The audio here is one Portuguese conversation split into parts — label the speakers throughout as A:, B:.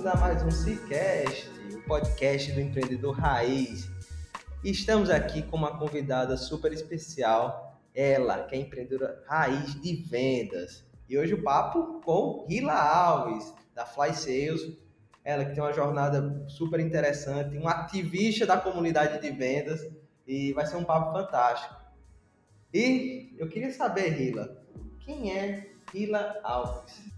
A: Bem-vindos a mais um Cicast, o podcast do empreendedor raiz. Estamos aqui com uma convidada super especial, ela, que é empreendedora raiz de vendas. E hoje o papo com Rila Alves, da Fly Sales. Ela que tem uma jornada super interessante, um ativista da comunidade de vendas e vai ser um papo fantástico. E eu queria saber, Rila, quem é Rila Alves?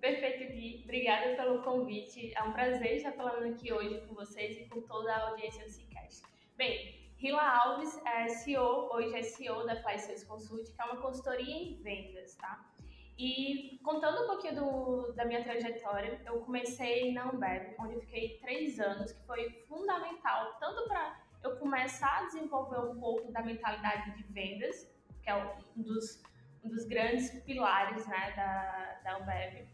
B: Perfeito, Gui. Obrigada pelo convite. É um prazer estar falando aqui hoje com vocês e com toda a audiência do Cicast. Bem, Rila Alves é CEO, hoje é CEO da Fly Sales Consult, que é uma consultoria em vendas, tá? E contando um pouquinho do, da minha trajetória, eu comecei na Ambev, onde fiquei três anos, que foi fundamental tanto para eu começar a desenvolver um pouco da mentalidade de vendas, que é um dos um dos grandes pilares né, da, da Ambev.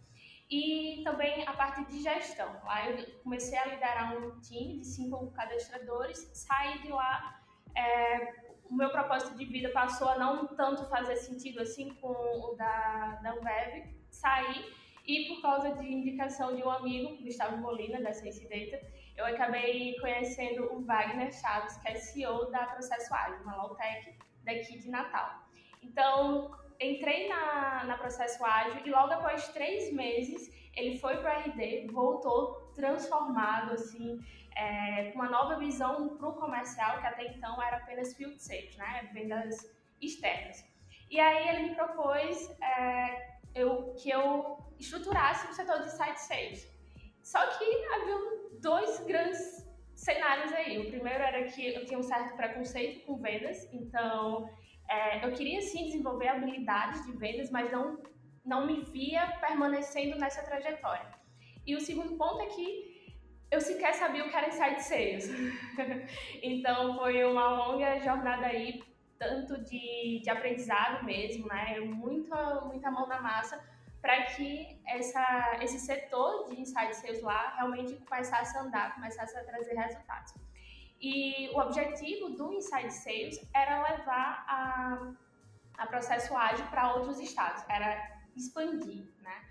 B: E também a parte de gestão. Lá eu comecei a liderar um time de cinco cadastradores, saí de lá, é, o meu propósito de vida passou a não tanto fazer sentido assim com o da, da Ambev, saí e por causa de indicação de um amigo, Gustavo Molina, da Sense Data, eu acabei conhecendo o Wagner Chaves, que é CEO da Processo Ágil, uma low tech daqui de Natal. Então, entrei na, na Processo Ágil e logo após três meses ele foi para RD, voltou transformado, assim, é, com uma nova visão para o comercial, que até então era apenas field sales, né, vendas externas. E aí ele me propôs é, eu, que eu estruturasse o setor de site sales. Só que havia dois grandes cenários aí. O primeiro era que eu tinha um certo preconceito com vendas, então é, eu queria sim desenvolver habilidades de vendas, mas não, não me via permanecendo nessa trajetória. E o segundo ponto é que eu sequer sabia o que era inside sales. então foi uma longa jornada aí, tanto de, de aprendizado mesmo, né? Muita, muita mão na massa para que essa, esse setor de inside sales lá realmente começasse a andar, começasse a trazer resultados. E o objetivo do Inside Sales era levar a, a processo ágil para outros estados, era expandir, né?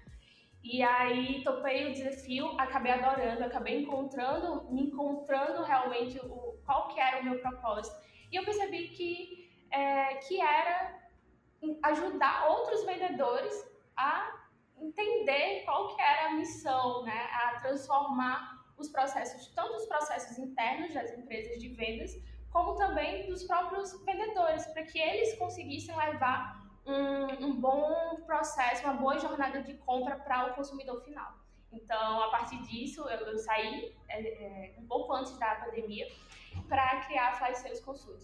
B: E aí topei o desafio, acabei adorando, acabei encontrando, me encontrando realmente o, qual que era o meu propósito. E eu percebi que, é, que era ajudar outros vendedores a entender qual que era a missão, né? A transformar os processos, tanto os processos internos das empresas de vendas, como também dos próprios vendedores, para que eles conseguissem levar um, um, bom processo, uma boa jornada de compra para o consumidor final. Então, a partir disso, eu, eu saí é, é, um pouco antes da pandemia para criar a Fly Sales Consult.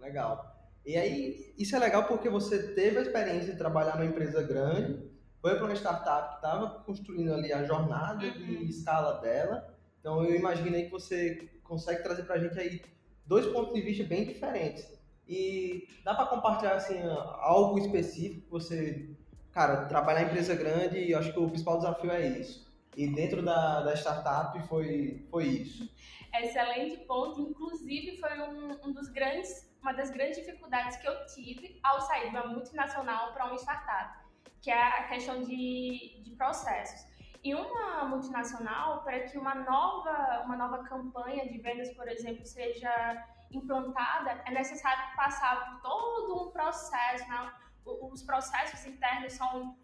A: Legal. E aí, isso é legal porque você teve a experiência de trabalhar numa empresa grande, foi para uma startup que estava construindo ali a jornada uhum. de escala dela, então eu imaginei que você consegue trazer para a gente aí dois pontos de vista bem diferentes. E dá para compartilhar assim algo específico que você, cara, trabalhar em empresa grande, eu acho que o principal desafio é isso. E dentro da, da startup foi, foi isso.
B: Excelente ponto. Inclusive, foi um, um dos grandes, uma das grandes dificuldades que eu tive ao sair de uma multinacional para uma startup, que é a questão de, de processos. E uma multinacional, para que uma nova, uma nova campanha de vendas, por exemplo, seja implantada, é necessário passar por todo um processo. Né? Os processos internos são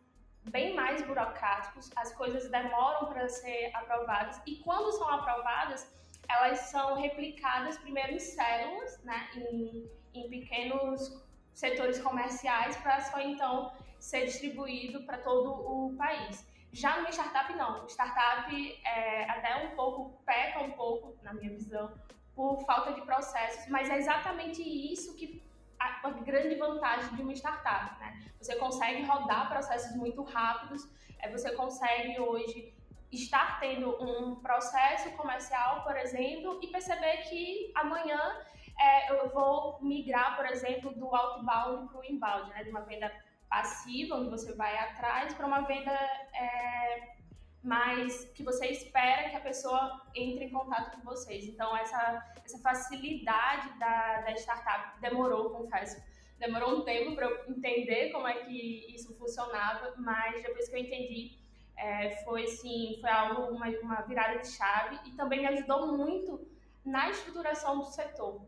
B: bem mais burocráticos, as coisas demoram para ser aprovadas e quando são aprovadas, elas são replicadas primeiro em células, né, em, em pequenos setores comerciais para só então ser distribuído para todo o país. Já no startup não, startup é, até um pouco peca um pouco na minha visão por falta de processos, mas é exatamente isso que a, a grande vantagem de uma startup, né? Você consegue rodar processos muito rápidos, é, você consegue hoje estar tendo um processo comercial, por exemplo, e perceber que amanhã é, eu vou migrar, por exemplo, do outbound para o inbound, né? De uma venda passiva, onde você vai atrás, para uma venda é, mas que você espera que a pessoa entre em contato com vocês. Então, essa, essa facilidade da, da startup demorou, confesso. Demorou um tempo para eu entender como é que isso funcionava, mas depois que eu entendi, é, foi, assim, foi algo, uma, uma virada de chave e também me ajudou muito na estruturação do setor.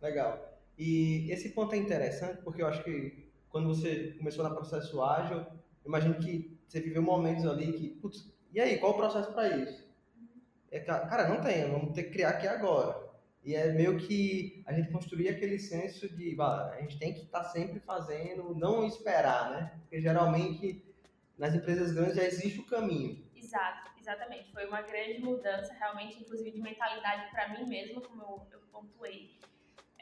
A: Legal. E esse ponto é interessante porque eu acho que quando você começou na processo ágil, imagino que você viveu momentos ali que, putz, e aí, qual o processo para isso? É, cara, não tem, vamos ter que criar aqui agora. E é meio que a gente construir aquele senso de, a gente tem que estar tá sempre fazendo, não esperar, né? Porque geralmente nas empresas grandes já existe o caminho.
B: Exato, exatamente. Foi uma grande mudança, realmente, inclusive de mentalidade para mim mesmo, como eu, eu pontuei.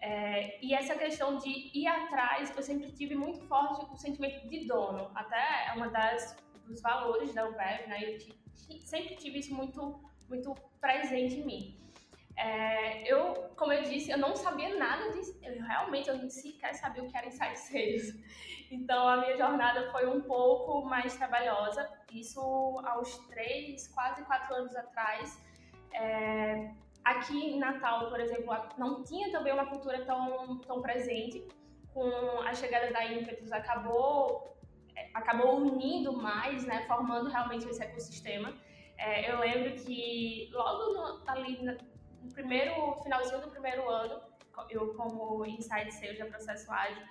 B: É, e essa questão de ir atrás, eu sempre tive muito forte o sentimento de dono. Até é uma das dos valores da UBEV, né? Eu sempre tive isso muito, muito presente em mim. É, eu, como eu disse, eu não sabia nada disso. Eu realmente eu nem sequer sabia o que era Insight Sales. Então a minha jornada foi um pouco mais trabalhosa. Isso aos três, quase quatro anos atrás. É, aqui em Natal, por exemplo, não tinha também uma cultura tão, tão presente. Com a chegada da Impetus, acabou acabou unindo mais, né, formando realmente esse ecossistema. É, eu lembro que logo no, ali no primeiro finalzinho do primeiro ano, eu como Inside Sales Processo Ágil,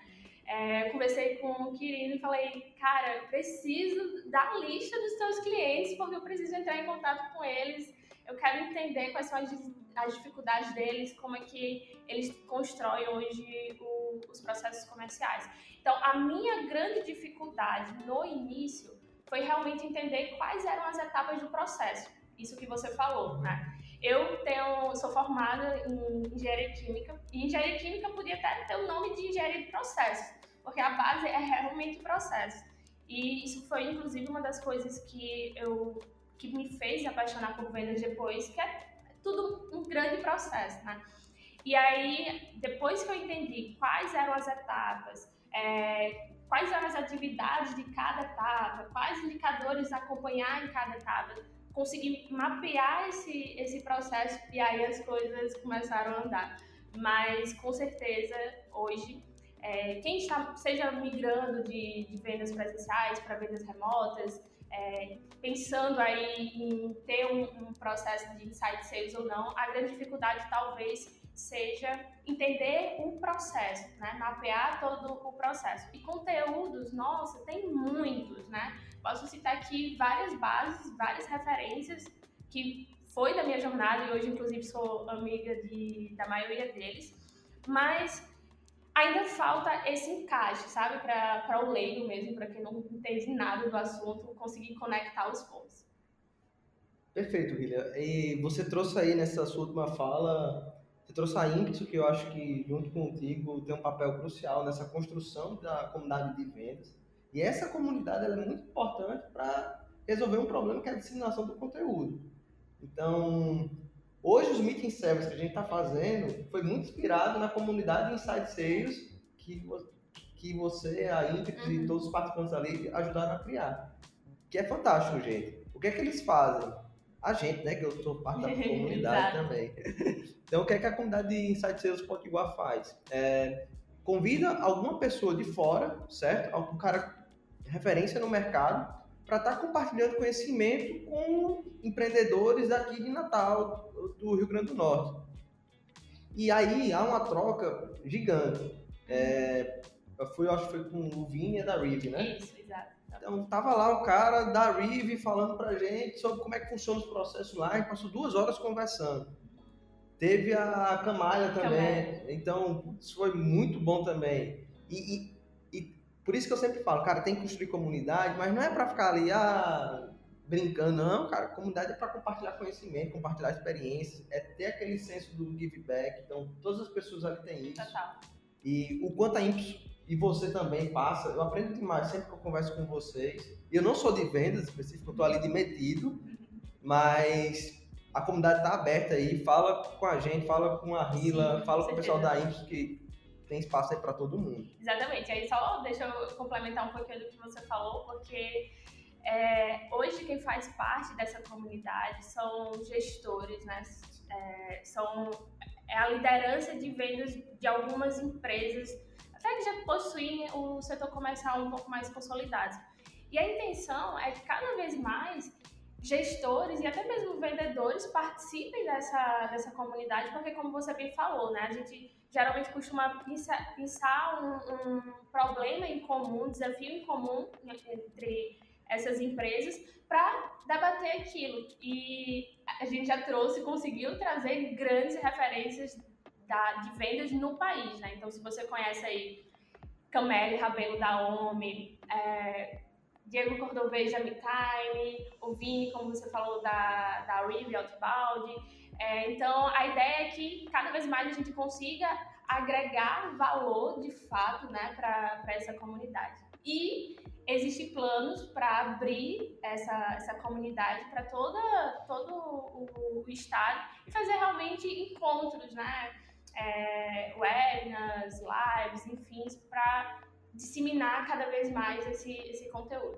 B: é, conversei com o Quirino e falei, cara, eu preciso da lista dos teus clientes porque eu preciso entrar em contato com eles. Eu quero entender quais são as, as dificuldades deles, como é que eles constroem hoje o, os processos comerciais. Então, a minha grande dificuldade no início foi realmente entender quais eram as etapas do processo. Isso que você falou, né? Eu tenho, sou formada em engenharia química e engenharia química podia até ter o nome de engenharia de processo, porque a base é realmente processo. E isso foi inclusive uma das coisas que eu que me fez apaixonar por vendas depois, que é tudo um grande processo, né? E aí, depois que eu entendi quais eram as etapas, é, quais eram as atividades de cada etapa, quais indicadores acompanhar em cada etapa, consegui mapear esse, esse processo e aí as coisas começaram a andar. Mas com certeza hoje, é, quem está, seja migrando de, de vendas presenciais para vendas remotas, é, pensando aí em ter um, um processo de insight sales ou não, a grande dificuldade talvez seja entender o processo, né? mapear todo o processo. E conteúdos, nossa, tem muitos, né? Posso citar aqui várias bases, várias referências que foi da minha jornada e hoje, inclusive, sou amiga de, da maioria deles, mas ainda falta esse encaixe, sabe? Para o leigo mesmo, para quem não entende nada do assunto, conseguir conectar os pontos.
A: Perfeito, William. E você trouxe aí nessa sua última fala você trouxe a Ímpeto, que eu acho que, junto contigo, tem um papel crucial nessa construção da comunidade de vendas. E essa comunidade é muito importante para resolver um problema que é a disseminação do conteúdo. Então, Hoje, os meeting service que a gente está fazendo foi muito inspirado na comunidade Inside Sales que, que você, a Íntex uhum. e todos os participantes ali ajudaram a criar. Que é fantástico, gente. O que é que eles fazem? A gente, né? Que eu sou parte da comunidade também. Então, o que é que a comunidade de Inside Sales Potiguar faz? É, convida alguma pessoa de fora, certo? Algum cara referência no mercado para estar tá compartilhando conhecimento com empreendedores aqui de Natal, do Rio Grande do Norte. E aí há uma troca gigante. É, eu fui, acho que foi com o Vinha da Rive,
B: né? Isso, exato.
A: Então tava lá o cara da Rive falando pra gente sobre como é que funciona os processos lá e passou duas horas conversando. Teve a Camalha também, Camalha. então isso foi muito bom também. E, e por isso que eu sempre falo, cara, tem que construir comunidade, mas não é para ficar ali, ah, brincando, não, cara. Comunidade é para compartilhar conhecimento, compartilhar experiências, é ter aquele senso do give back. Então, todas as pessoas ali têm isso.
B: Total.
A: E o quanto a Impulse e você também passa, eu aprendo demais sempre que eu converso com vocês. Eu não sou de vendas específico, eu tô ali de metido, mas a comunidade está aberta aí, fala com a gente, fala com a Rila, Sim, fala com o pessoal da Impulse que tem espaço aí para todo mundo.
B: Exatamente. Aí só deixa eu complementar um pouquinho do que você falou, porque é, hoje quem faz parte dessa comunidade são gestores, né? É, são é a liderança de vendas de algumas empresas, até que já possuem o setor comercial um pouco mais consolidado. E a intenção é que cada vez mais gestores e até mesmo vendedores participem dessa, dessa comunidade, porque como você bem falou, né, a gente geralmente costuma pensar, pensar um, um, problema em comum, um desafio em comum entre essas empresas para debater aquilo. E a gente já trouxe, conseguiu trazer grandes referências da, de vendas no país, né? Então, se você conhece aí Camille Rabelo da OMI, é, Diego Cordoveja Time, o Vini, como você falou, da, da Rive Outbound. É, então, a ideia é que cada vez mais a gente consiga agregar valor, de fato, né, para essa comunidade. E existem planos para abrir essa, essa comunidade para todo o, o, estado e fazer realmente encontros, né, é, webinars, lives, enfim, para disseminar cada vez mais esse, esse conteúdo.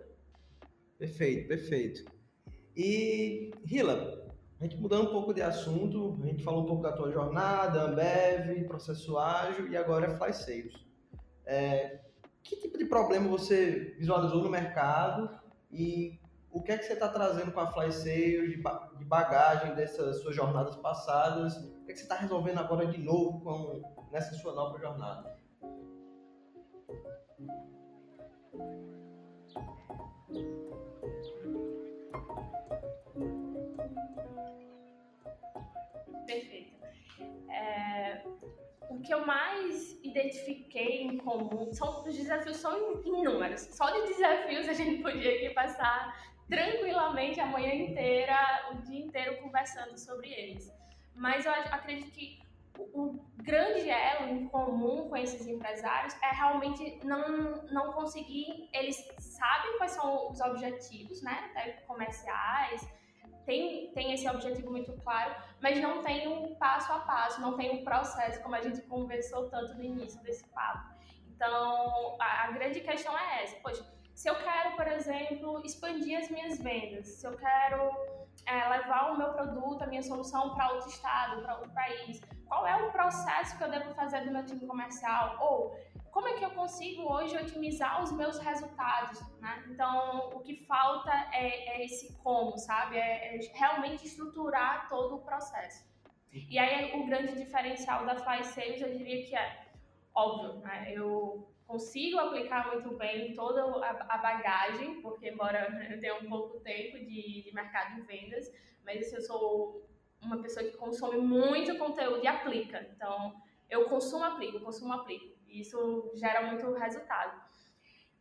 A: Perfeito, perfeito. E, Hila, a gente mudando um pouco de assunto, a gente falou um pouco da tua jornada, Ambev, processo ágil e agora é Fly Sales. É, que tipo de problema você visualizou no mercado e o que é que você está trazendo com a Fly Sales de bagagem dessas suas jornadas passadas? O que é que você está resolvendo agora de novo com, nessa sua nova jornada?
B: Perfeito. É, o que eu mais identifiquei em comum são os desafios são inúmeros. Só de desafios a gente podia aqui passar tranquilamente a manhã inteira, o dia inteiro conversando sobre eles. Mas eu acredito que o grande elo em comum com esses empresários é realmente não, não conseguir. Eles sabem quais são os objetivos, né, comerciais, tem, tem esse objetivo muito claro, mas não tem um passo a passo, não tem um processo, como a gente conversou tanto no início desse papo. Então, a, a grande questão é essa: poxa, se eu quero, por exemplo, expandir as minhas vendas, se eu quero é, levar o meu produto, a minha solução para outro estado, para outro país, qual é o processo que eu devo fazer do meu time comercial? Ou como é que eu consigo hoje otimizar os meus resultados, né? Então, o que falta é, é esse como, sabe? É, é, realmente estruturar todo o processo. E aí, o grande diferencial da Fly Sales, eu diria que é, óbvio, né? Eu consigo aplicar muito bem toda a, bagagem, porque embora eu tenha um pouco tempo de, de mercado de vendas, mas assim, eu sou uma pessoa que consome muito conteúdo e aplica. Então, eu consumo, aplico, consumo, aplico. E isso gera muito resultado.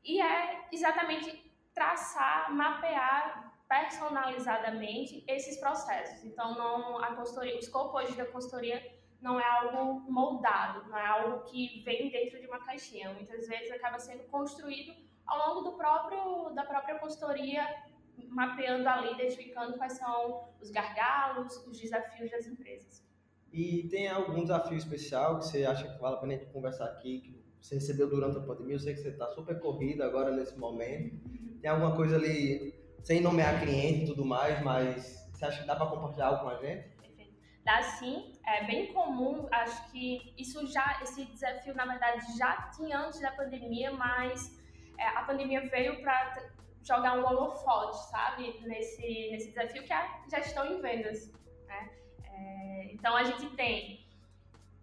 B: E é exatamente traçar, mapear personalizadamente esses processos. Então, não a consultoria, o escopo hoje da consultoria não é algo moldado, não é algo que vem dentro de uma caixinha. Muitas vezes acaba sendo construído ao longo do próprio da própria consultoria mapeando ali, identificando quais são os gargalos, os desafios das empresas.
A: E tem algum desafio especial que você acha que vale a pena a gente conversar aqui, que você recebeu durante a pandemia? Eu sei que você está super corrida agora nesse momento. Tem alguma coisa ali, sem nomear cliente e tudo mais, mas você acha que dá para compartilhar algo com a gente?
B: Dá sim, é bem comum, acho que isso já, esse desafio na verdade já tinha antes da pandemia, mas é, a pandemia veio para jogar um holofote, sabe, nesse, nesse desafio que é gestão em vendas. Né? É, então, a gente tem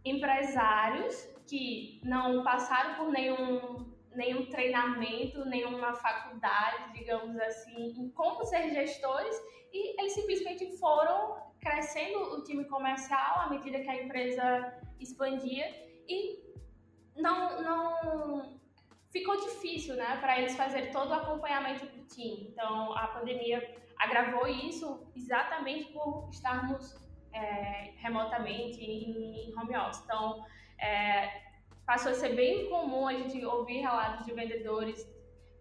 B: empresários que não passaram por nenhum, nenhum treinamento, nenhuma faculdade, digamos assim, em como ser gestores e eles simplesmente foram crescendo o time comercial à medida que a empresa expandia e não, não ficou difícil né, para eles fazerem todo o acompanhamento do time. Então, a pandemia agravou isso exatamente por estarmos é, remotamente em, home office. Então, é, passou a ser bem comum a gente ouvir relatos de vendedores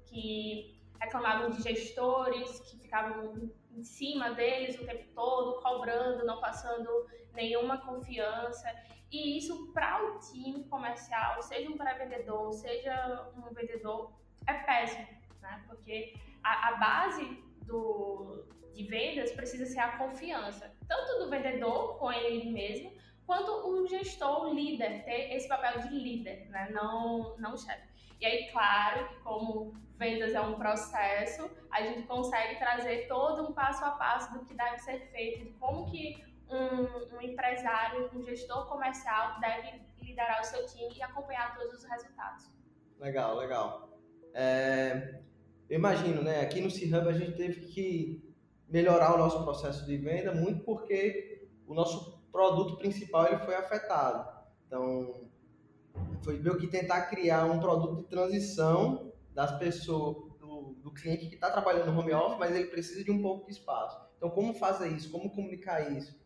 B: que reclamavam de gestores que ficavam em cima deles o tempo todo, cobrando, não passando nenhuma confiança. E isso para o time comercial, seja um pré-vendedor, seja um vendedor, é péssimo, né? Porque a, a base do, de vendas precisa ser a confiança, tanto do vendedor com ele mesmo, quanto o gestor, o líder, ter esse papel de líder, né? não, não chefe. E aí, claro, que como vendas é um processo, a gente consegue trazer todo um passo a passo do que deve ser feito, de como que um, um empresário, um gestor comercial deve liderar o seu time e acompanhar todos os resultados.
A: Legal, legal. É, eu imagino, né? Aqui no C-Hub a gente teve que melhorar o nosso processo de venda muito porque o nosso produto principal ele foi afetado. Então, foi meio que tentar criar um produto de transição das pessoas, do, do cliente que está trabalhando no home office, mas ele precisa de um pouco de espaço. Então, como fazer isso? Como comunicar isso?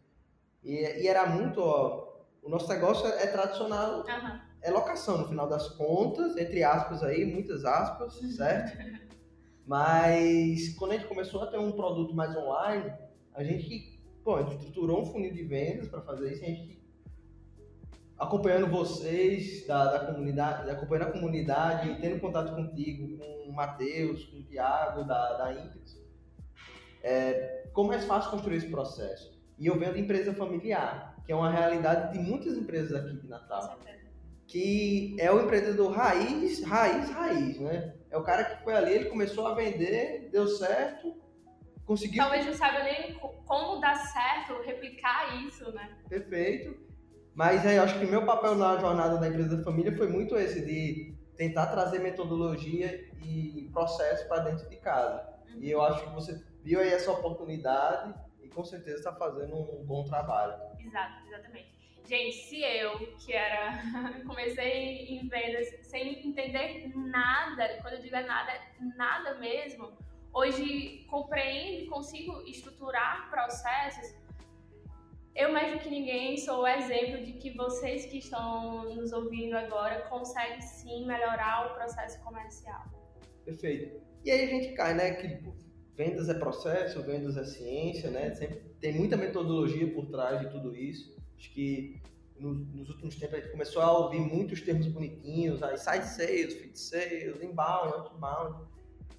A: E, e era muito, ó, o nosso negócio é, é tradicional, uhum. é locação, no final das contas, entre aspas aí, muitas aspas, certo? Mas quando a gente começou a ter um produto mais online, a gente, pô, a gente estruturou um funil de vendas para fazer isso, a gente acompanhando vocês da, da comunidade, acompanhando a comunidade, tendo contato contigo, com o Matheus, com o Thiago, da, da Impex, é, ficou mais fácil construir esse processo. E eu vendo empresa familiar, que é uma realidade de muitas empresas aqui de Natal. Que é o empreendedor raiz, raiz, raiz, né? É o cara que foi ali, ele começou a vender, deu certo, conseguiu.
B: Talvez não saiba nem como dar certo, replicar isso, né?
A: Perfeito. Mas aí, eu acho que o meu papel na jornada da empresa da família foi muito esse, de tentar trazer metodologia e processo para dentro de casa. Uhum. E eu acho que você viu aí essa oportunidade e com certeza está fazendo um bom trabalho.
B: Exato, exatamente. Gente, se eu, que era. comecei em vendas sem entender nada, quando eu digo nada, nada mesmo, hoje compreendo e consigo estruturar processos eu, mais do que ninguém, sou o exemplo de que vocês que estão nos ouvindo agora conseguem sim melhorar o processo comercial.
A: Perfeito. E aí a gente cai, né? Que vendas é processo, vendas é ciência, né? Sempre tem muita metodologia por trás de tudo isso. Acho que nos, nos últimos tempos a gente começou a ouvir muitos termos bonitinhos, aí side sales, feed sales, inbound, outbound.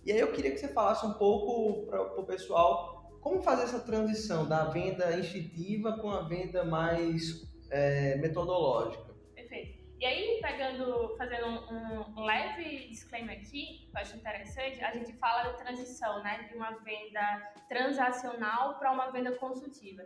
A: E aí eu queria que você falasse um pouco para o pessoal como fazer essa transição da venda instintiva com a venda mais é, metodológica?
B: Perfeito. E aí, pegando, fazendo um, um, leve disclaimer aqui, que eu acho interessante, a gente fala da transição, né, de uma venda transacional para uma venda consultiva.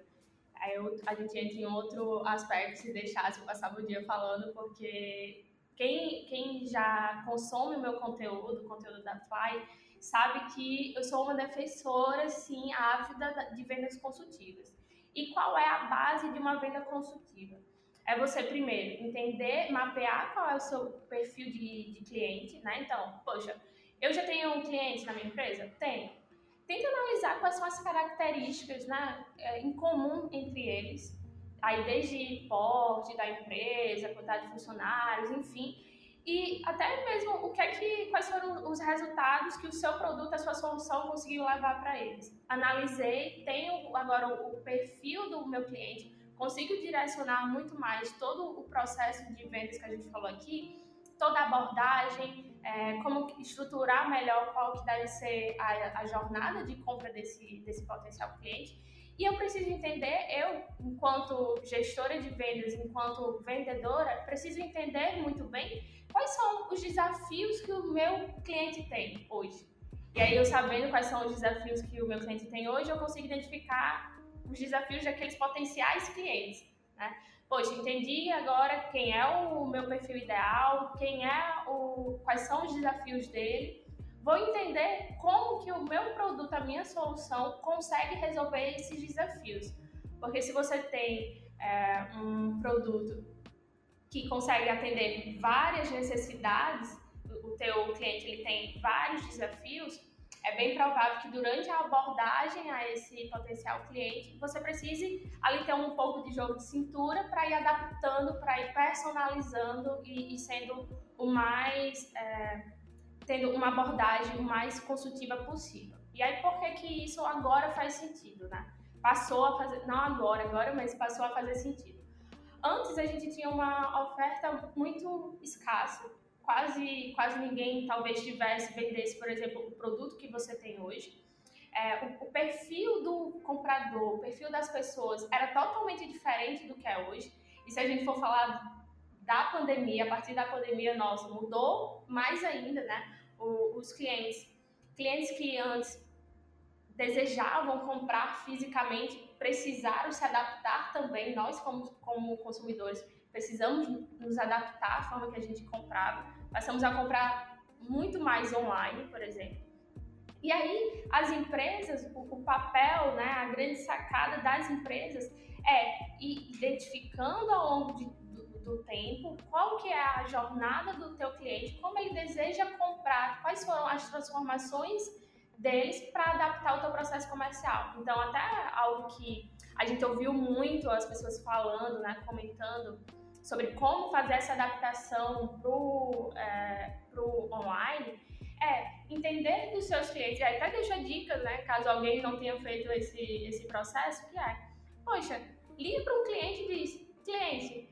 B: Aí eu, a gente entra em outro aspecto, se deixasse, eu passava o dia falando, porque quem, quem já consome o meu conteúdo, o conteúdo da Fly, sabe que eu sou uma defensora, sim, ávida de vendas consultivas. E qual é a base de uma venda consultiva? É você, primeiro, entender, mapear qual é o seu perfil de, de cliente, né? Então, poxa, eu já tenho um cliente na minha empresa? Tenho. Tenta analisar quais são as características né, é, em comum entre eles. Aí, desde porte da empresa, quantidade de funcionários, enfim. E até mesmo o que é que, quais foram os resultados que o seu produto, a sua solução conseguiu levar para eles. Analisei, tenho agora o perfil do meu cliente, consigo direcionar muito mais todo o processo de vendas que a gente falou aqui, toda a abordagem, é, como estruturar melhor qual que deve ser a, a jornada de compra desse, desse potencial cliente. E eu preciso entender, eu, enquanto gestora de vendas, enquanto vendedora, preciso entender muito bem quais são os desafios que o meu cliente tem hoje. E aí, eu sabendo quais são os desafios que o meu cliente tem hoje, eu consigo identificar os desafios daqueles potenciais clientes. Né? Poxa, entendi agora quem é o meu perfil ideal, quem é o, quais são os desafios dele. Vou entender como que o meu produto, a minha solução, consegue resolver esses desafios. Porque se você tem é, um produto que consegue atender várias necessidades, o teu cliente ele tem vários desafios, é bem provável que durante a abordagem a esse potencial cliente, você precise ali ter um pouco de jogo de cintura para ir adaptando, para ir personalizando e, e, sendo o mais. É, tendo uma abordagem o mais consultiva possível. E aí, por que, que isso agora faz sentido, né? Passou a fazer. Não agora, agora, mas passou a fazer sentido. Antes a gente tinha uma oferta muito escassa quase, quase ninguém talvez tivesse, vendesse, por exemplo, o produto que você tem hoje. É, o, o, perfil do comprador, o perfil das pessoas era totalmente diferente do que é hoje. E se a gente for falar da pandemia, a partir da pandemia, nossa, mudou mais ainda, né? O, os clientes, clientes que antes desejavam comprar fisicamente, precisaram se adaptar também, nós como, como consumidores precisamos nos adaptar à forma que a gente comprava. Passamos a comprar muito mais online, por exemplo. E aí, as empresas, o, o papel, né, a grande sacada das empresas é ir identificando ao longo de, do, tempo qual que é a jornada do teu cliente, como ele deseja comprar, quais foram as transformações deles para adaptar o teu processo comercial. Então, até algo que a gente ouviu muito as pessoas falando, né, comentando sobre como fazer essa adaptação para é, online, é entender dos seus clientes. Aí até deixa dicas, né? Caso alguém não tenha feito esse, esse processo, que é, poxa, liga para um cliente e diz, cliente,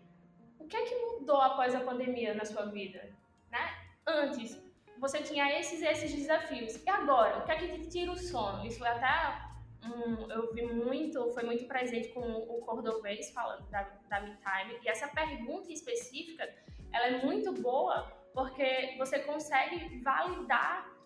B: o que é que mudou após a pandemia na sua vida? Né? Antes, você tinha esses esses desafios. E agora, o que é que te tira o sono? Isso é até um, eu vi muito, foi muito presente com o Cordovez falando da, da MeTime. E essa pergunta específica, ela é muito boa porque você consegue validar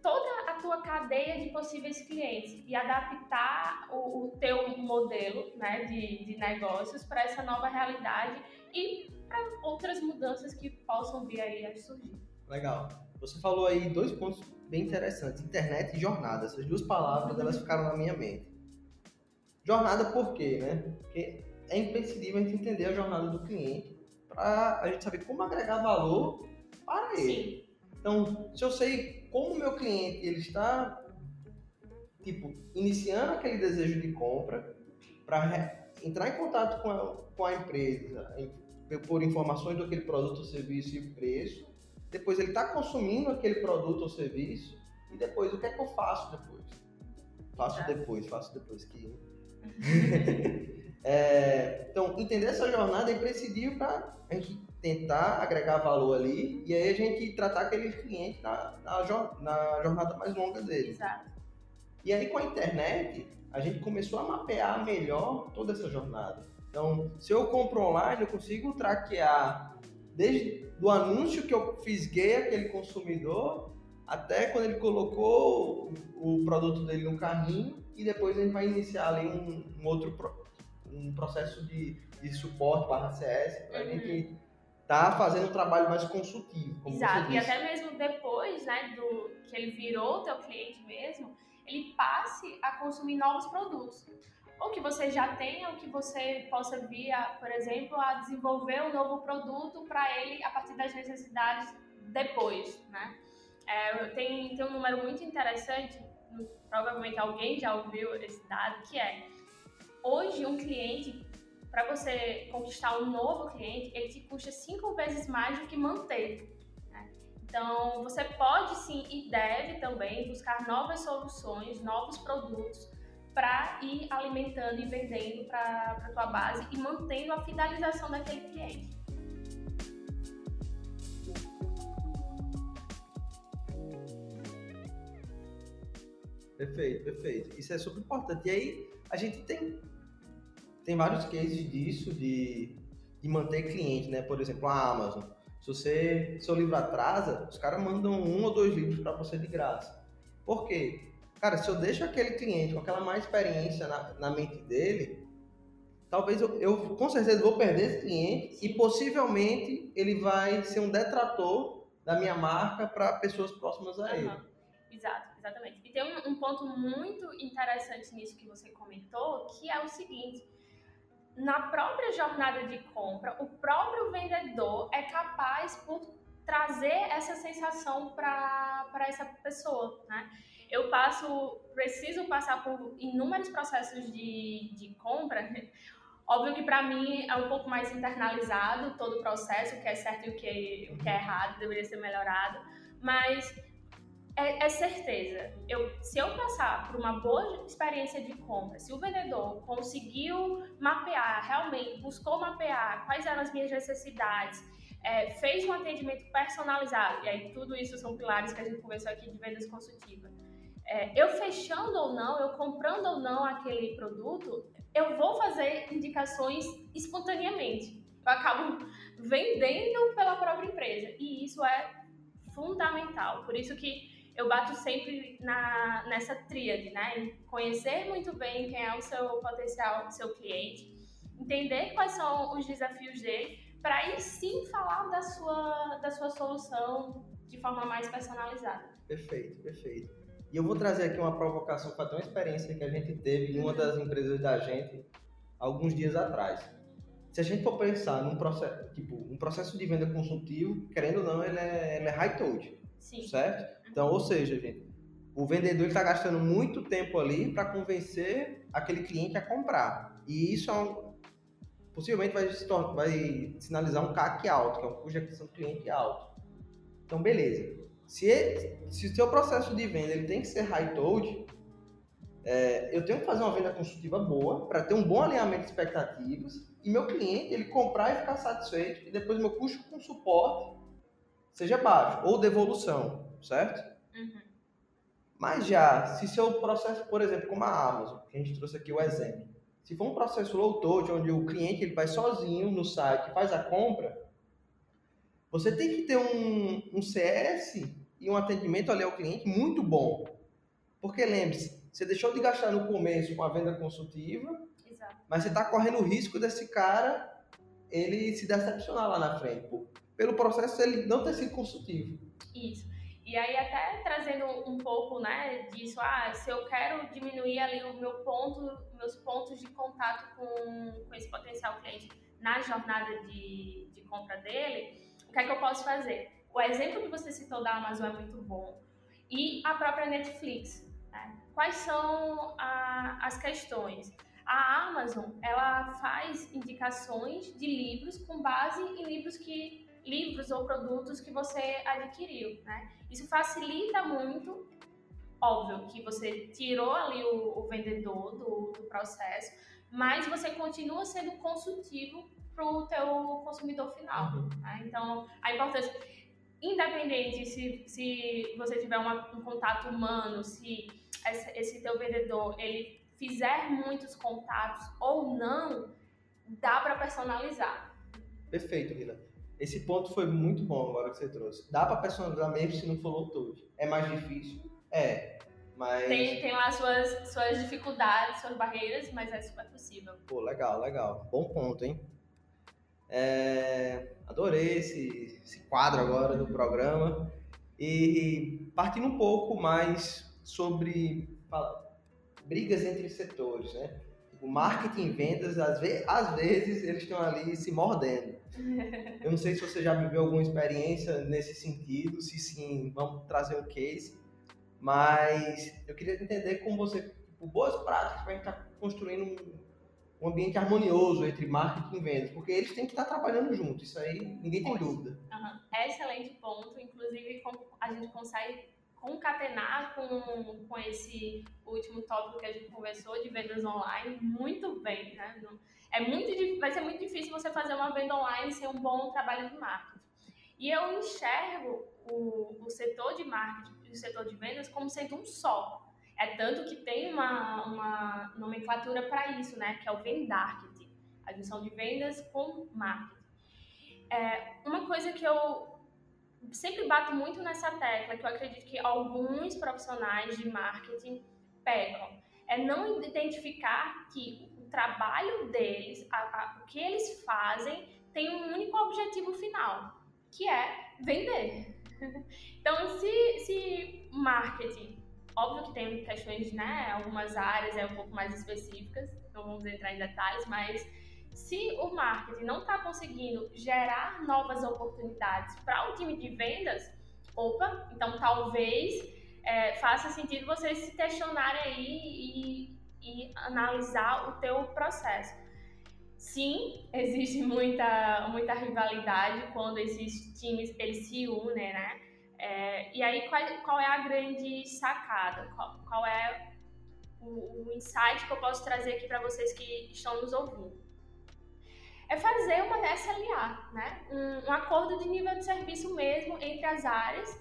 B: toda a tua cadeia de possíveis clientes e adaptar o, o teu modelo né, de, de negócios para essa nova realidade e para outras mudanças que possam vir aí a surgir.
A: Legal. Você falou aí dois pontos bem interessantes, internet e jornada. Essas duas palavras elas ficaram na minha mente. Jornada por quê, né? Porque é imprescindível a gente entender a jornada do cliente para a gente saber como agregar valor para ele. Sim. Então, se eu sei como o meu cliente ele está tipo iniciando aquele desejo de compra para entrar em contato com a, com a empresa por informações do aquele produto ou serviço e preço depois ele está consumindo aquele produto ou serviço, e depois o que é que eu faço depois? Faço depois, faço depois que. é, então, entender essa jornada é imprescindível para a gente tentar agregar valor ali e aí a gente tratar aquele cliente na, na, na jornada mais longa dele.
B: Exato.
A: E aí com a internet, a gente começou a mapear melhor toda essa jornada. Então, se eu compro online, eu consigo traquear desde do anúncio que eu fisguei aquele consumidor até quando ele colocou o, produto dele no carrinho e depois a gente vai iniciar ali um, um outro um processo de, de suporte barra CS para a uhum. gente tá fazendo um trabalho mais consultivo.
B: Exato, e até mesmo depois né, do que ele virou teu cliente mesmo, ele passe a consumir novos produtos ou que você já tenha, ou que você possa vir, por exemplo, a desenvolver um novo produto para ele a partir das necessidades depois, né? É, tem, tem um número muito interessante, provavelmente alguém já ouviu esse dado, que é hoje um cliente, para você conquistar um novo cliente, ele te custa cinco vezes mais do que manter. Então, você pode sim e deve também buscar novas soluções, novos produtos para ir alimentando e vendendo para a tua base e mantendo a fidelização daquele cliente.
A: Perfeito, perfeito. Isso é super importante. E aí, a gente tem, tem vários cases disso, de, de manter cliente, né? Por exemplo, a Amazon. Se você seu livro atrasa, os caras mandam um ou dois livros para você de graça. Por quê? Cara, se eu deixo aquele cliente com aquela má experiência na, na mente dele, talvez eu, eu, com certeza vou perder esse cliente e possivelmente ele vai ser um detrator da minha marca para pessoas próximas a ele. Uhum.
B: Exato, exatamente. E tem um, um ponto muito interessante nisso que você comentou, que é o seguinte na própria jornada de compra, o próprio vendedor é capaz por trazer essa sensação para essa pessoa, né? Eu passo, preciso passar por inúmeros processos de, de compra. Óbvio que para mim é um pouco mais internalizado todo o processo, o que é certo e o que, o que é errado, deveria ser melhorado, mas é, é, certeza. Eu, se eu passar por uma boa experiência de compra, se o vendedor conseguiu mapear, realmente buscou mapear quais eram as minhas necessidades, é, fez um atendimento personalizado, e aí tudo isso são pilares que a gente conversou aqui de vendas consultiva. É, eu fechando ou não, eu comprando ou não aquele produto, eu vou fazer indicações espontaneamente. Eu acabo vendendo pela própria empresa. E isso é fundamental. Por isso que eu bato sempre na, nessa tríade, né? Conhecer muito bem quem é o seu potencial, seu cliente, entender quais são os desafios dele, para aí sim falar da sua, da sua solução de forma mais personalizada.
A: Perfeito, perfeito. E eu vou trazer aqui uma provocação para uma experiência que a gente teve em uma das empresas da gente alguns dias atrás. Se a gente for pensar num processo, tipo, um processo de venda consultivo, querendo ou não, ele é, ele é high touch, Sim. certo? Então, ou seja, gente, o vendedor está gastando muito tempo ali para convencer aquele cliente a comprar. E isso é um, possivelmente vai, vai, sinalizar um CAC alto, que é um custo de aquisição do cliente alto. Então, beleza. Se, ele, se o seu processo de venda ele tem que ser high touch, é, eu tenho que fazer uma venda consultiva boa para ter um bom alinhamento de expectativas e meu cliente ele comprar e ficar satisfeito e depois meu custo com suporte seja baixo ou devolução certo? Uhum. Mas já, se seu processo, por exemplo, como a Amazon, que a gente trouxe aqui o exemplo, se for um processo low touch, onde o cliente ele vai sozinho no site, faz a compra, você tem que ter um, um CS e um atendimento ali ao cliente muito bom. Porque lembre-se, você deixou de gastar no começo com a venda consultiva, Exato. mas você está correndo o risco desse cara ele se decepcionar lá na frente, pelo processo ele não ter sido consultivo.
B: Isso. E aí até trazendo um pouco, né, disso, ah, se eu quero diminuir ali o meu ponto, meus pontos de contato com, com esse potencial cliente na jornada de, de compra dele, o que é que eu posso fazer? O exemplo que você citou da Amazon é muito bom. E a própria Netflix. Né? Quais são a, as questões? A Amazon, ela faz indicações de livros com base em livros que livros ou produtos que você adquiriu, né? Isso facilita muito, óbvio que você tirou ali o, o vendedor do, do, processo, mas você continua sendo consultivo para o teu consumidor final. Uhum. Né? Então, a importância, independente se, se você tiver uma, um contato humano, se esse, esse teu vendedor ele fizer muitos contatos ou não, dá para personalizar.
A: Perfeito, Vila. Esse ponto foi muito bom agora que você trouxe. Dá para personalizar mesmo se não for touch. É mais difícil? É. Mas...
B: Tem, tem lá suas, suas dificuldades, suas barreiras, mas é super possível.
A: Pô, legal, legal. Bom ponto, hein? É, adorei esse, esse quadro agora do programa. E partindo um pouco mais sobre fala, brigas entre setores, né? O marketing e vendas, às vezes, às vezes eles estão ali se mordendo. Eu não sei se você já viveu alguma experiência nesse sentido, se sim, vamos trazer um case. Mas eu queria entender com você tipo, boas práticas para a gente estar tá construindo um ambiente harmonioso entre marketing e vendas, porque eles têm que estar trabalhando junto, isso aí ninguém tem dúvida.
B: Uhum. Excelente ponto, inclusive a gente consegue concatenar com, com esse último tópico que a gente conversou de vendas online muito bem, né? É muito, vai ser muito difícil você fazer uma venda online sem um bom trabalho de marketing. E eu enxergo o, o setor de marketing e o setor de vendas como sendo um só. É tanto que tem uma, uma nomenclatura para isso, né? Que é o Vendarketing, a junção de vendas com marketing. É, uma coisa que eu sempre bato muito nessa tecla, que eu acredito que alguns profissionais de marketing pecam, é não identificar que o trabalho deles, a, a, o que eles fazem, tem um único objetivo final, que é vender. Então, se, se marketing Óbvio que tem questões, né, algumas áreas é um pouco mais específicas, não vamos entrar em detalhes, mas se o marketing não está conseguindo gerar novas oportunidades para o time de vendas, opa, então talvez é, faça sentido vocês se questionarem aí e, e analisar o teu processo. Sim, existe muita, muita rivalidade quando esses times eles se unem, né? É, e aí, qual, qual, é a grande sacada? Qual, qual é o, o, insight que eu posso trazer aqui para vocês que estão nos ouvindo? É fazer uma SLA, né? Um, um acordo de nível de serviço mesmo entre as áreas.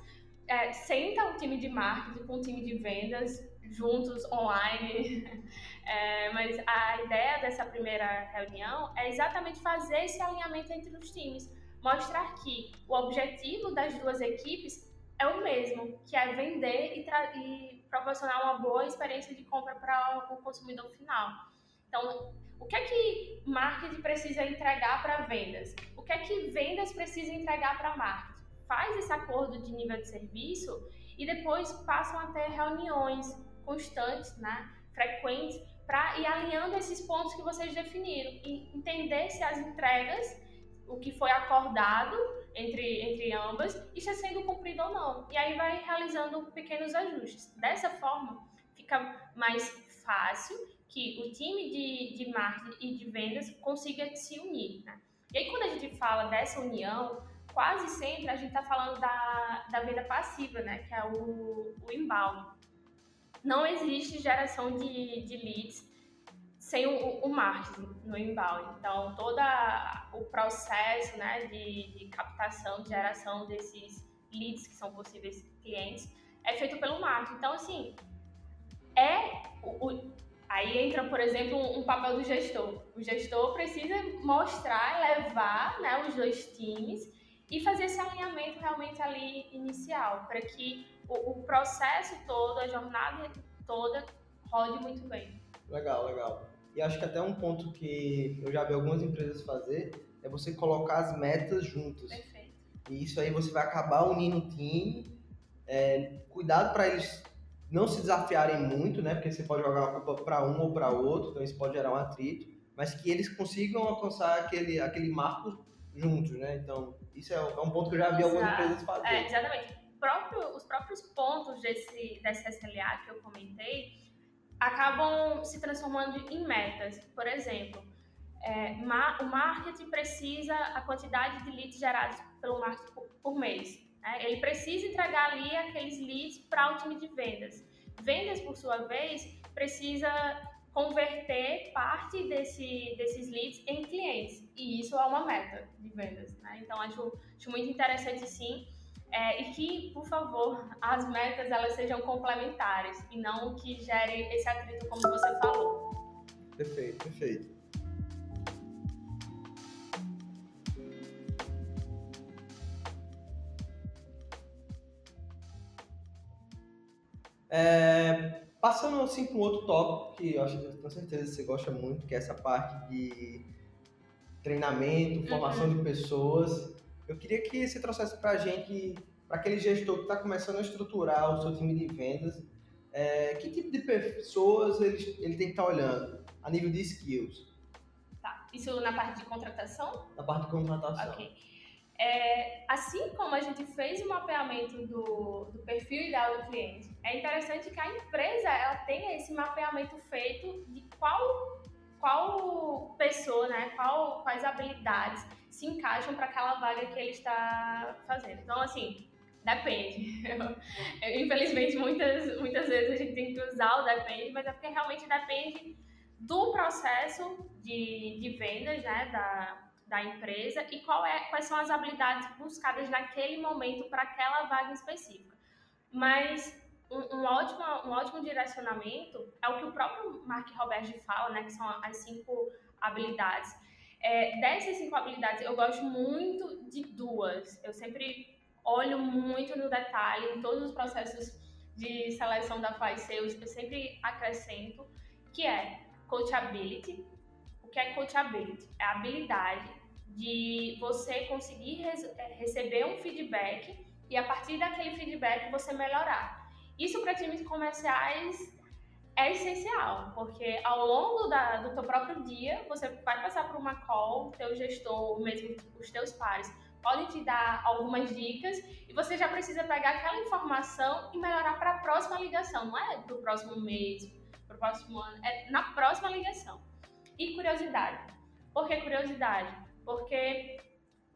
B: É, senta o time de marketing com o time de vendas juntos online. É, mas a ideia dessa primeira reunião é exatamente fazer esse alinhamento entre os times, mostrar que o objetivo das duas equipes é o mesmo, que é vender e, e proporcionar uma boa experiência de compra para o consumidor final. Então, o que é que marketing precisa entregar para vendas? O que é que vendas precisa entregar para marketing? Faz esse acordo de nível de serviço e depois passam a ter reuniões constantes, né, frequentes, para ir alinhando esses pontos que vocês definiram e entender se as entregas, o que foi acordado, entre, entre ambas está sendo cumprido ou não. E aí vai realizando pequenos ajustes. Dessa forma, fica mais fácil que o time de, de marketing e de vendas consiga se unir. Né? E aí, quando a gente fala dessa união, quase sempre a gente está falando da, da venda passiva, né? que é o, o inbound. Não existe geração de, de leads sem o, o, marketing no inbound. Então, todo o processo né, de, de, captação, de geração desses leads que são possíveis clientes é feito pelo marketing. Então, assim, é o, o, aí entra, por exemplo, um, um, papel do gestor. O gestor precisa mostrar, levar né, os dois times e fazer esse alinhamento realmente ali inicial, para que o, o processo todo, a jornada toda, rode muito bem.
A: Legal, legal. E acho que até um ponto que eu já vi algumas empresas fazer é você colocar as metas juntas.
B: Perfeito.
A: E isso aí você vai acabar unindo o time. É, cuidado para eles não se desafiarem muito, né? Porque você pode jogar a culpa para um ou para outro, então isso pode gerar um atrito. Mas que eles consigam alcançar aquele, aquele marco juntos, né? Então, isso é, é um ponto que eu já vi Exato. algumas empresas fazer.
B: É, exatamente. Próprio, os próprios pontos desse, dessa SLA que eu comentei, acabam se transformando em metas. Por exemplo, é, o marketing precisa a quantidade de leads gerados pelo marketing por, por mês. Né? Ele precisa entregar ali aqueles leads para o time de vendas. Vendas, por sua vez, precisa converter parte desse, desses leads em clientes. E isso é uma meta de vendas. Né? Então, acho, acho muito interessante, sim, é, e que, por favor, as metas elas sejam complementares e não que gerem esse atrito como você falou.
A: Perfeito, perfeito. É, passando assim para um outro tópico que eu acho que tenho certeza você gosta muito, que é essa parte de treinamento, formação uhum. de pessoas. Eu queria que você trouxesse para a gente, para aquele gestor que está começando a estruturar o seu time de vendas, é, que tipo de pessoas ele, ele tem que estar tá olhando a nível de skills?
B: Tá. Isso na parte de contratação?
A: Na parte de contratação.
B: Ok. É, assim como a gente fez o mapeamento do, do perfil ideal do cliente, é interessante que a empresa ela tenha esse mapeamento feito de qual pessoa, né, qual, quais habilidades se encaixam para aquela vaga que ele está fazendo. Então, assim, depende. Eu, infelizmente, muitas, muitas vezes a gente tem que usar o depende, mas é porque realmente depende do processo de, de vendas né, da, da empresa e qual é, quais são as habilidades buscadas naquele momento para aquela vaga específica. Mas um, um, ótimo, um ótimo direcionamento é o que o próprio Mark Roberge fala, né, que são as cinco habilidades. É, dessas cinco habilidades, eu gosto muito de duas. Eu sempre olho muito no detalhe em todos os processos de seleção da Fly Sales, eu sempre acrescento, que é coachability. O que é coachability? É a habilidade de você conseguir é, receber um feedback e a partir daquele feedback você melhorar. Isso para times comerciais é essencial, porque ao longo da, do teu próprio dia, você vai passar por uma call, teu gestor, mesmo os teus pares, podem te dar algumas dicas e você já precisa pegar aquela informação e melhorar para a próxima ligação, não é para o próximo mês, para o próximo ano, é na próxima ligação. E curiosidade. Por que curiosidade? Porque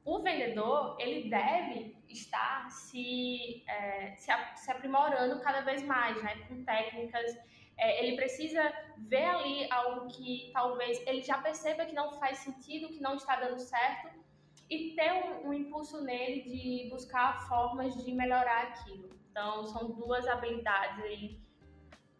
B: o vendedor ele deve estar se, é, se, aprimorando cada vez mais, né? Com técnicas. É, ele precisa ver ali algo que talvez ele já perceba que não faz sentido, que não está dando certo, e ter um, um impulso nele de buscar formas de melhorar aquilo. Então, são duas habilidades aí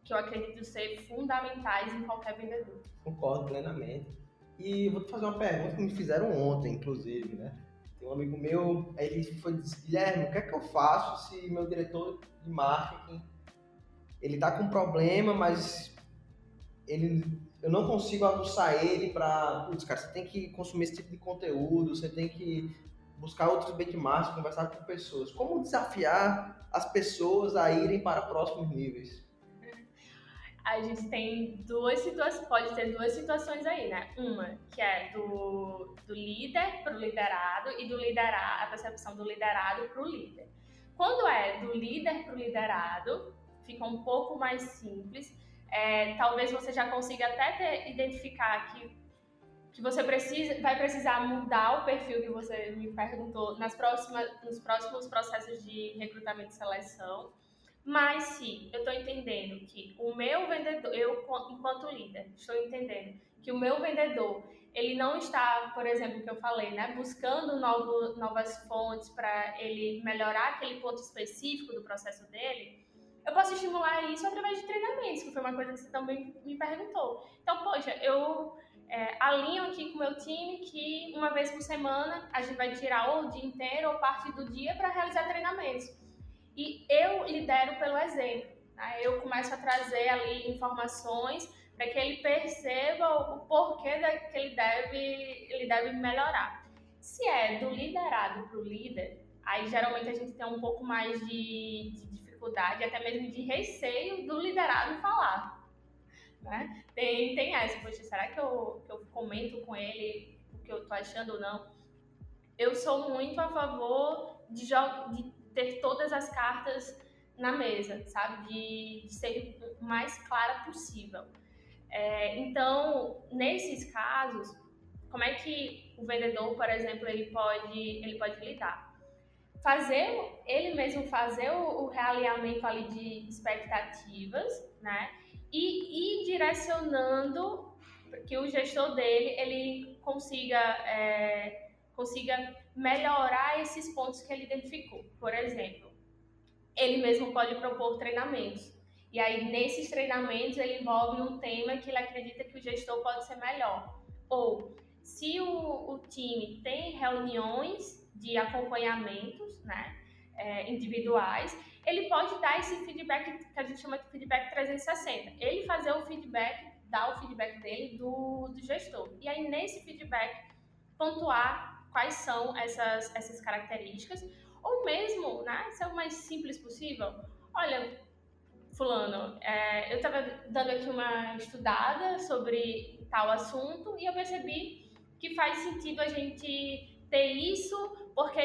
B: que eu acredito ser fundamentais em qualquer vendedor.
A: Concordo plenamente. E vou te fazer uma pergunta que me fizeram ontem, inclusive, né? Tem um amigo meu, ele foi disse, Guilherme, o que é que eu faço se meu diretor de marketing ele tá com problema, mas ele eu não consigo aguçar ele para, putz, cara, você tem que consumir esse tipo de conteúdo, você tem que buscar outros benchmarks, conversar com pessoas. Como desafiar as pessoas a irem para próximos níveis?
B: a gente tem duas situações, pode ter duas situações aí, né? Uma que é do, do líder para o liderado e do liderado, a percepção do liderado para o líder. Quando é do líder para o liderado, fica um pouco mais simples. É, talvez você já consiga até ter, identificar que, que você precisa, vai precisar mudar o perfil que você me perguntou nas próximas, nos próximos processos de recrutamento e seleção. Mas se eu estou entendendo que o meu vendedor, eu enquanto líder, estou entendendo que o meu vendedor, ele não está, por exemplo, que eu falei, né, buscando novo, novas fontes para ele melhorar aquele ponto específico do processo dele, eu posso estimular isso através de treinamentos, que foi uma coisa que você também me perguntou. Então, poxa, eu é, alinho aqui com o meu time que uma vez por semana a gente vai tirar ou o dia inteiro ou parte do dia para realizar treinamentos. E eu lidero pelo exemplo. Né? Eu começo a trazer ali informações para que ele perceba o porquê que ele deve, ele deve melhorar. Se é do liderado para o líder, aí geralmente a gente tem um pouco mais de, de dificuldade, até mesmo de receio do liderado falar. Né? Tem, tem essa, poxa, será que eu, que eu comento com ele o que eu tô achando ou não? Eu sou muito a favor de, de ter todas as cartas na mesa, sabe? De, de ser o mais clara possível. É, então, nesses casos, como é que o vendedor, por exemplo, ele pode, ele pode lidar? Fazer, ele mesmo fazer o, o realinhamento ali de expectativas, né? E ir direcionando que o gestor dele, ele consiga, é, consiga melhorar esses pontos que ele identificou. Por exemplo, ele mesmo pode propor treinamentos. E aí, nesses treinamentos, ele envolve um tema que ele acredita que o gestor pode ser melhor. Ou, se o, o time tem reuniões de acompanhamentos né, é, individuais, ele pode dar esse feedback que a gente chama de feedback 360. Ele fazer o feedback, dar o feedback dele do, do gestor. E aí, nesse feedback, pontuar quais são essas, essas características, ou mesmo, né, ser o mais simples possível. Olha, fulano, é, eu estava dando aqui uma estudada sobre tal assunto e eu percebi que faz sentido a gente ter isso, porque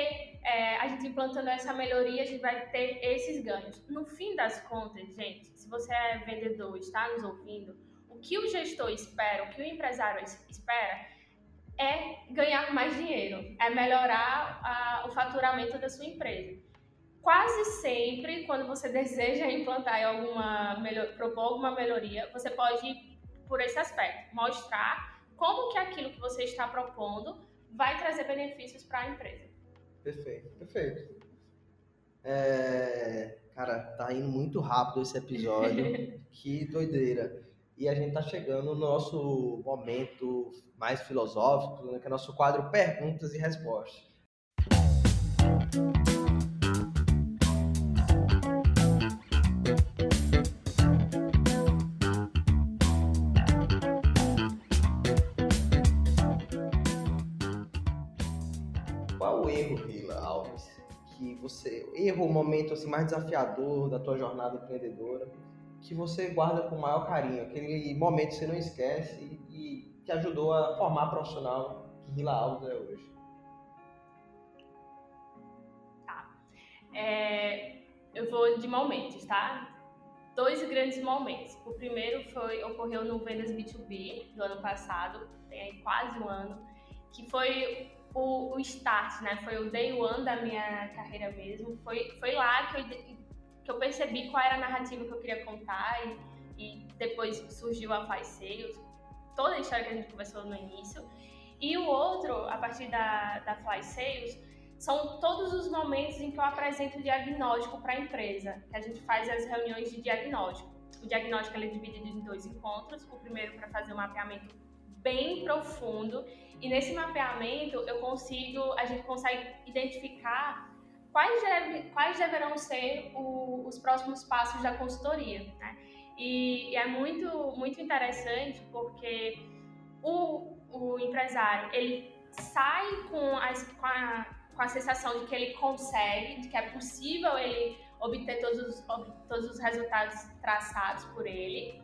B: é, a gente implantando essa melhoria, a gente vai ter esses ganhos. No fim das contas, gente, se você é vendedor está nos ouvindo, o o que o gestor espera, o que o empresário espera, é ganhar mais dinheiro, é melhorar a, o faturamento da sua empresa. Quase sempre, quando você deseja implantar alguma melhor, propor alguma melhoria, você pode ir por esse aspecto, mostrar como que aquilo que você está propondo vai trazer benefícios para a empresa.
A: Perfeito, perfeito. É, cara, tá indo muito rápido esse episódio. que doideira. E a gente tá chegando no nosso momento mais filosófico, né, que é o nosso quadro Perguntas e Respostas. Qual o erro, Rila Alves, que você erro o momento assim mais desafiador da tua jornada empreendedora, que você guarda com o maior carinho, aquele momento que você não esquece e, e te ajudou a formar a profissional que Rila Alves é hoje.
B: Tá. É, eu vou de momentos, tá? Dois grandes momentos. O primeiro foi ocorreu no Vendas B2B do ano passado, tem quase um ano, que foi o, o start, né? Foi o day one da minha carreira mesmo. Foi, foi lá que eu, que eu percebi qual era a narrativa que eu queria contar e, e depois surgiu a Fly Sales, toda a história que a gente conversou no início. E o outro, a partir da, da Fly Sales, são todos os momentos em que eu apresento o diagnóstico para a empresa, que a gente faz as reuniões de diagnóstico. O diagnóstico é dividido em dois encontros, o primeiro para fazer um mapeamento bem profundo e nesse mapeamento eu consigo, a gente consegue identificar quais, deve, quais deverão ser o, os próximos passos da consultoria, né? E, e, é muito, muito interessante porque o, o empresário, ele sai com, as, com, a, com a sensação de que ele consegue, de que é possível ele obter todos os, todos os resultados traçados por ele,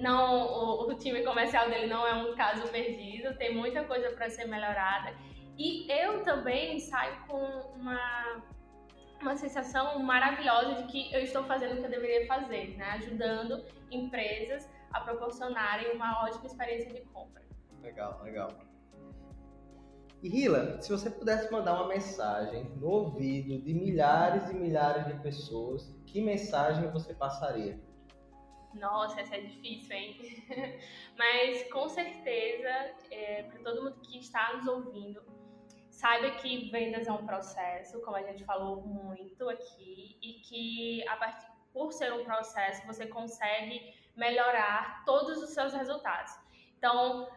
B: não o, o, time comercial dele não é um caso perdido, tem muita coisa para ser melhorada. E eu também saio com uma, uma sensação maravilhosa de que eu estou fazendo o que eu deveria fazer, né? ajudando empresas a proporcionarem uma ótima experiência de compra.
A: Legal, legal. E Hila, se você pudesse mandar uma mensagem no ouvido de milhares e milhares de pessoas, que mensagem você passaria?
B: Nossa, essa é difícil, hein? Mas com certeza, é, para todo mundo que está nos ouvindo, saiba que vendas é um processo, como a gente falou muito aqui, e que a partir, por ser um processo, você consegue melhorar todos os seus resultados. Então,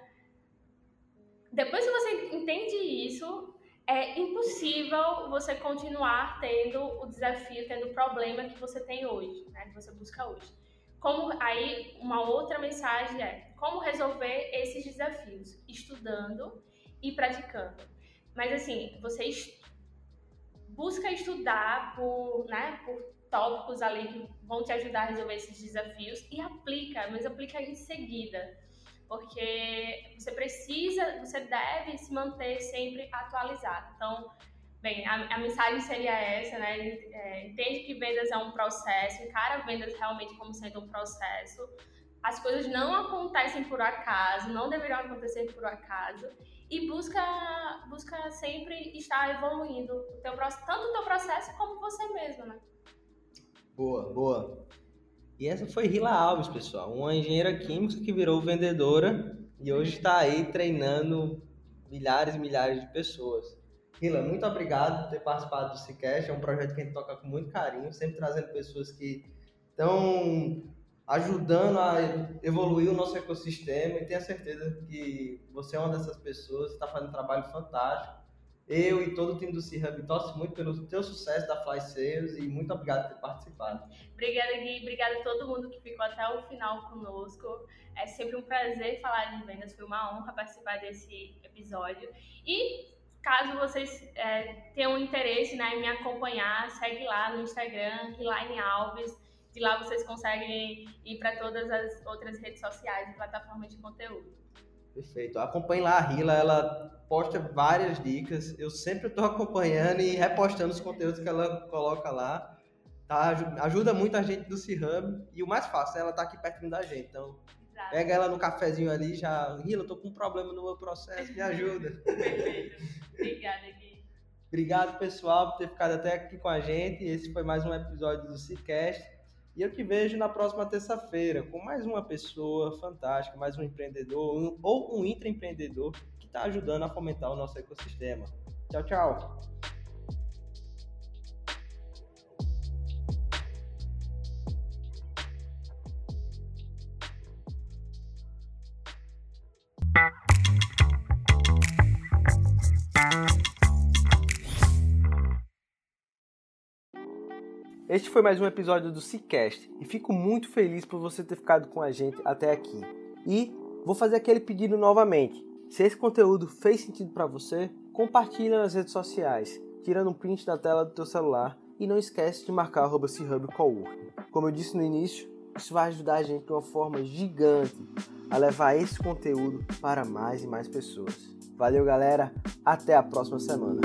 B: depois que você entende isso, é impossível você continuar tendo o desafio, tendo o problema que você tem hoje, né, que você busca hoje. Como aí uma outra mensagem é como resolver esses desafios, estudando e praticando. Mas assim, você est busca estudar por, né, por tópicos ali que vão te ajudar a resolver esses desafios e aplica, mas aplica em seguida. Porque você precisa, você deve se manter sempre atualizado. Então, Bem, a, a, mensagem seria essa, né? É, entende que vendas é um processo, encara vendas realmente como sendo um processo. As coisas não acontecem por acaso, não deveriam acontecer por acaso. E busca, busca sempre estar evoluindo, o teu, tanto o teu processo como você mesmo, né?
A: Boa, boa. E essa foi Rila Alves, pessoal, uma engenheira química que virou vendedora e hoje está aí treinando milhares e milhares de pessoas. Rila, muito obrigado por ter participado do Cicast. É um projeto que a gente toca com muito carinho, sempre trazendo pessoas que estão ajudando a evoluir o nosso ecossistema e tenho certeza que você é uma dessas pessoas, está fazendo um trabalho fantástico. Eu e todo o time do C-Hub torce muito pelo teu sucesso da Fly Sales e muito obrigado por ter participado.
B: Obrigada, Gui. Obrigada a todo mundo que ficou até o final conosco. É sempre um prazer falar de vendas. Foi uma honra participar desse episódio. E Caso vocês é, tenham interesse né, em me acompanhar, segue lá no Instagram, Line Alves. De lá vocês conseguem ir para todas as outras redes sociais e plataformas de conteúdo.
A: Perfeito. Acompanhe lá a Rila, ela posta várias dicas. Eu sempre estou acompanhando e repostando os conteúdos que ela coloca lá. Tá? Ajuda muito a gente do C-Hub. E o mais fácil, ela está aqui perto da gente. Então,
B: Tá.
A: Pega ela no cafezinho ali já. Rila, eu tô com um problema no meu processo, me ajuda.
B: Perfeito. Obrigada, Gui.
A: Obrigado, pessoal, por ter ficado até aqui com a gente. Esse foi mais um episódio do Cicast. E eu te vejo na próxima terça-feira com mais uma pessoa fantástica, mais um empreendedor um, ou um intraempreendedor que está ajudando a fomentar o nosso ecossistema. Tchau, tchau! Este foi mais um episódio do Cicast e fico muito feliz por você ter ficado com a gente até aqui. E vou fazer aquele pedido novamente. Se esse conteúdo fez sentido para você, compartilha nas redes sociais, tirando um print da tela do teu celular e não esquece de marcar Coworking. Como eu disse no início, isso vai ajudar a gente de uma forma gigante a levar esse conteúdo para mais e mais pessoas. Valeu, galera. Até a próxima semana.